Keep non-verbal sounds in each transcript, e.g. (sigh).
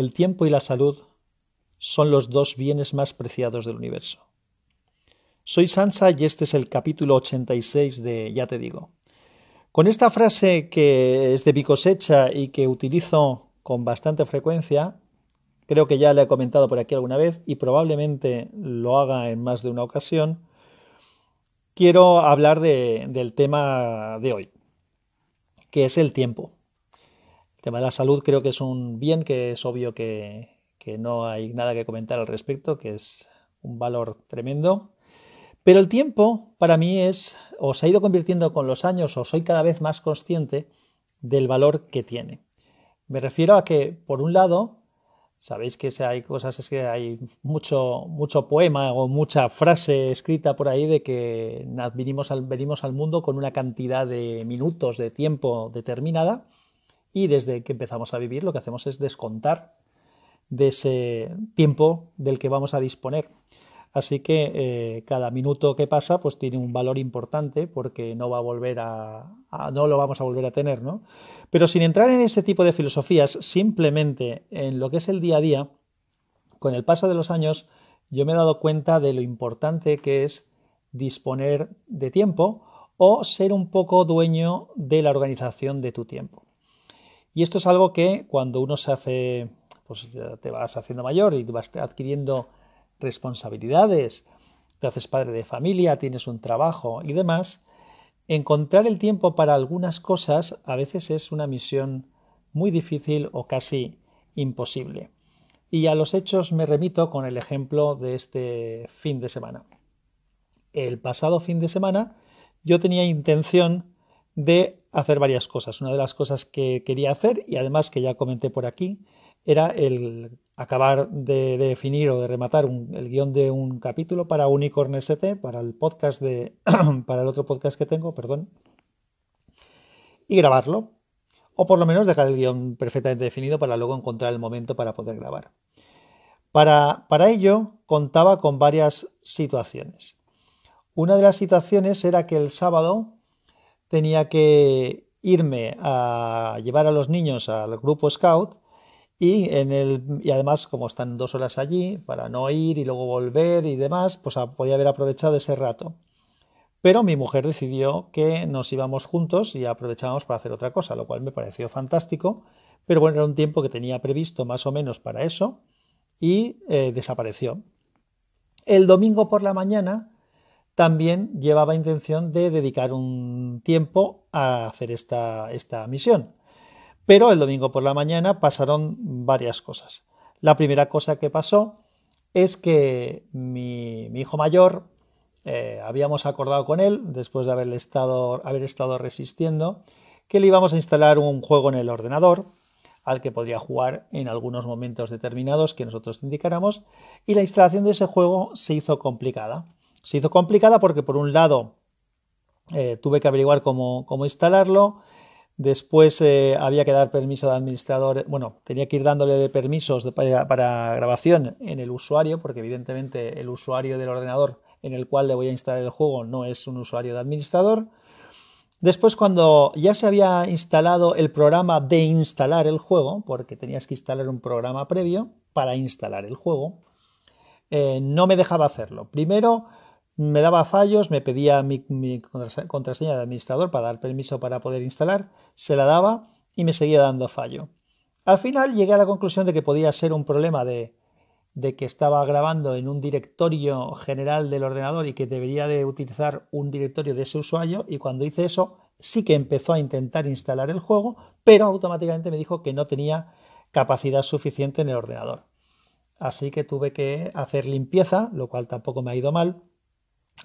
el tiempo y la salud son los dos bienes más preciados del universo. Soy Sansa y este es el capítulo 86 de Ya te digo. Con esta frase que es de mi cosecha y que utilizo con bastante frecuencia, creo que ya le he comentado por aquí alguna vez y probablemente lo haga en más de una ocasión, quiero hablar del tema de hoy, que es el tiempo. El tema de la salud creo que es un bien que es obvio que, que no hay nada que comentar al respecto, que es un valor tremendo. Pero el tiempo para mí es, o se ha ido convirtiendo con los años, o soy cada vez más consciente del valor que tiene. Me refiero a que, por un lado, sabéis que hay cosas, es que hay mucho, mucho poema o mucha frase escrita por ahí de que venimos al, venimos al mundo con una cantidad de minutos de tiempo determinada y desde que empezamos a vivir lo que hacemos es descontar de ese tiempo del que vamos a disponer. Así que eh, cada minuto que pasa pues tiene un valor importante porque no va a volver a, no lo vamos a volver a tener, ¿no? Pero sin entrar en ese tipo de filosofías, simplemente en lo que es el día a día, con el paso de los años, yo me he dado cuenta de lo importante que es disponer de tiempo o ser un poco dueño de la organización de tu tiempo. Y esto es algo que cuando uno se hace pues te vas haciendo mayor y vas adquiriendo responsabilidades, te haces padre de familia, tienes un trabajo y demás, encontrar el tiempo para algunas cosas a veces es una misión muy difícil o casi imposible. Y a los hechos me remito con el ejemplo de este fin de semana. El pasado fin de semana yo tenía intención de hacer varias cosas. Una de las cosas que quería hacer, y además que ya comenté por aquí, era el acabar de, definir o de rematar el guion de un capítulo para Unicorn ST, para el podcast de, (clears throat) para el otro podcast que tengo, perdón, y grabarlo, o por lo menos dejar el guion perfectamente definido para luego encontrar el momento para poder grabar. Para, para ello contaba con varias situaciones. Una de las situaciones era que el sábado tenía que irme a llevar a los niños al grupo Scout y, en el, y además, como están dos horas allí, para no ir y luego volver y demás, pues podía haber aprovechado ese rato. Pero mi mujer decidió que nos íbamos juntos y aprovechábamos para hacer otra cosa, lo cual me pareció fantástico. Pero bueno, era un tiempo que tenía previsto más o menos para eso y eh, desapareció. El domingo por la mañana también llevaba intención de dedicar un tiempo a hacer esta, esta misión. Pero el domingo por la mañana pasaron varias cosas. La primera cosa que pasó es que mi, hijo mayor, eh, habíamos acordado con él, después de haber estado, haber estado resistiendo, que le íbamos a instalar un juego en el ordenador al que podría jugar en algunos momentos determinados que nosotros indicáramos, y la instalación de ese juego se hizo complicada. Se hizo complicada porque, por un lado, eh, tuve que averiguar cómo, cómo instalarlo, Después eh, había que dar permiso de administrador, bueno, tenía que ir dándole permisos para, grabación en el usuario, porque evidentemente el usuario del ordenador en el cual le voy a instalar el juego no es un usuario de administrador. Después, cuando ya se había instalado el programa de instalar el juego, porque tenías que instalar un programa previo para instalar el juego, eh, no me dejaba hacerlo. Primero, me daba fallos, me pedía mi, contraseña de administrador para dar permiso para poder instalar, se la daba y me seguía dando fallo. Al final llegué a la conclusión de que podía ser un problema de, de que estaba grabando en un directorio general del ordenador y que debería de utilizar un directorio de ese usuario y cuando hice eso sí que empezó a intentar instalar el juego, pero automáticamente me dijo que no tenía capacidad suficiente en el ordenador. Así que tuve que hacer limpieza, lo cual tampoco me ha ido mal,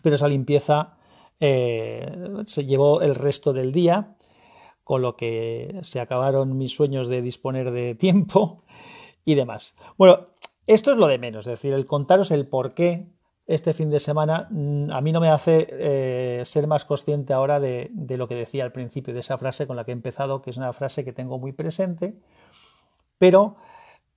pero esa limpieza eh, se llevó el resto del día, con lo que se acabaron mis sueños de disponer de tiempo y demás. Bueno, esto es lo de menos, es decir, el contaros el por qué este fin de semana mm, a mí no me hace eh, ser más consciente ahora de, de, lo que decía al principio, de esa frase con la que he empezado, que es una frase que tengo muy presente, pero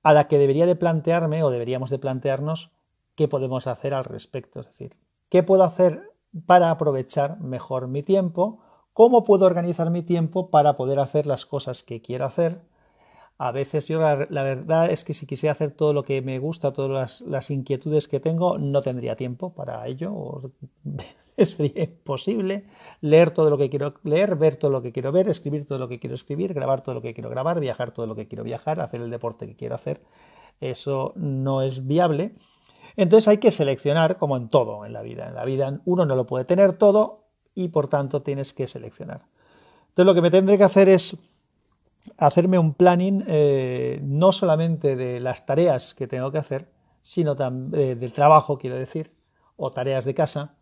a la que debería de plantearme o deberíamos de plantearnos qué podemos hacer al respecto. Es decir, ¿Qué puedo hacer para aprovechar mejor mi tiempo? ¿Cómo puedo organizar mi tiempo para poder hacer las cosas que quiero hacer? A veces yo la, verdad es que si quisiera hacer todo lo que me gusta, todas las, inquietudes que tengo, no tendría tiempo para ello. (laughs) sería imposible leer todo lo que quiero leer, ver todo lo que quiero ver, escribir todo lo que quiero escribir, grabar todo lo que quiero grabar, viajar todo lo que quiero viajar, hacer el deporte que quiero hacer. Eso no es viable. Entonces hay que seleccionar como en todo en la vida. En la vida uno no lo puede tener todo y por tanto tienes que seleccionar. Entonces lo que me tendré que hacer es hacerme un planning eh, no solamente de las tareas que tengo que hacer, sino también eh, del trabajo, quiero decir, o tareas de casa,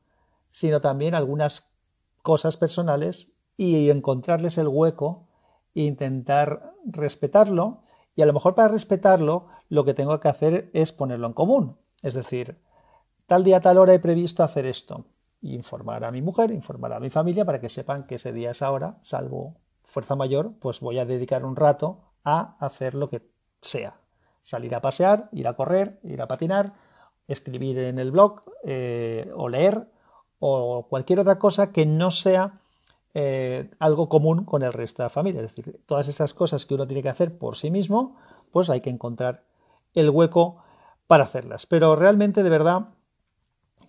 sino también algunas cosas personales y encontrarles el hueco e intentar respetarlo. Y a lo mejor para respetarlo lo que tengo que hacer es ponerlo en común. Es decir, tal día, tal hora he previsto hacer esto. informar a mi mujer, informar a mi familia para que sepan que ese día, esa hora, salvo fuerza mayor, pues voy a dedicar un rato a hacer lo que sea. Salir a pasear, ir a correr, ir a patinar, escribir en el blog eh, o leer o cualquier otra cosa que no sea eh, algo común con el resto de la familia. Es decir, todas esas cosas que uno tiene que hacer por sí mismo, pues hay que encontrar el hueco para hacerlas. Pero realmente, de verdad,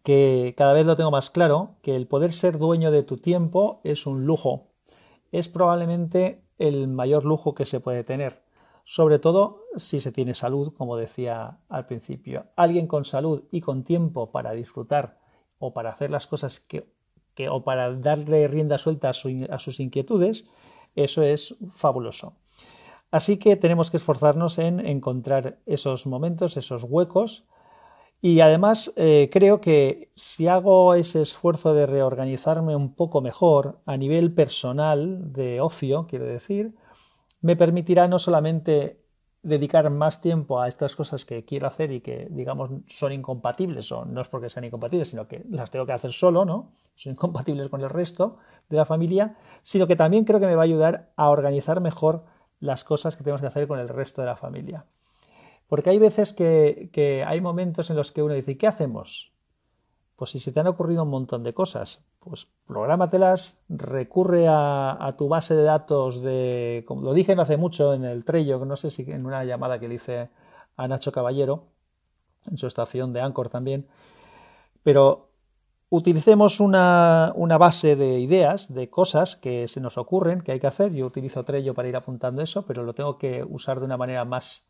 que cada vez lo tengo más claro, que el poder ser dueño de tu tiempo es un lujo es probablemente el mayor lujo que se puede tener, sobre todo si se tiene salud, como decía al principio. Alguien con salud y con tiempo para disfrutar o para hacer las cosas que, o para darle rienda suelta a, a sus inquietudes, eso es fabuloso. Así que tenemos que esforzarnos en encontrar esos momentos, esos huecos, y además eh, creo que si hago ese esfuerzo de reorganizarme un poco mejor a nivel personal de ocio, quiero decir, me permitirá no solamente dedicar más tiempo a estas cosas que quiero hacer y que, digamos, son incompatibles, o no es porque sean incompatibles, sino que las tengo que hacer solo, ¿no? Son incompatibles con el resto de la familia, sino que también creo que me va a ayudar a organizar mejor las cosas que tenemos que hacer con el resto de la familia. Porque hay veces que, hay momentos en los que uno dice, ¿qué hacemos? Pues si se te han ocurrido un montón de cosas, pues prográmatelas, recurre a, tu base de datos de, como lo dije no hace mucho en el Trello, no sé si en una llamada que le hice a Nacho Caballero, en su estación de Anchor también, pero utilicemos una, base de ideas, de cosas que se nos ocurren, que hay que hacer. Yo utilizo Trello para ir apuntando eso, pero lo tengo que usar de una manera más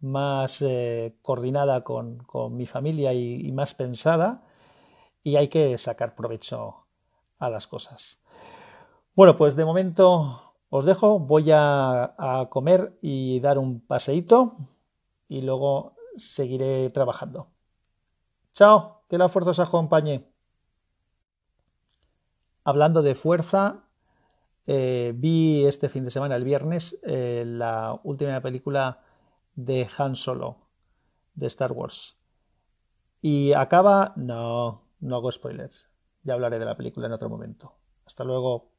más eh, coordinada con, mi familia y, más pensada y hay que sacar provecho a las cosas. Bueno, pues de momento os dejo, voy a, a comer y dar un paseíto y luego seguiré trabajando. Chao, que la fuerza os acompañe. Hablando de fuerza, eh, vi este fin de semana, el viernes, eh, la última película de Han Solo, de Star Wars. Y acaba... No, no hago spoilers. Ya hablaré de la película en otro momento. Hasta luego.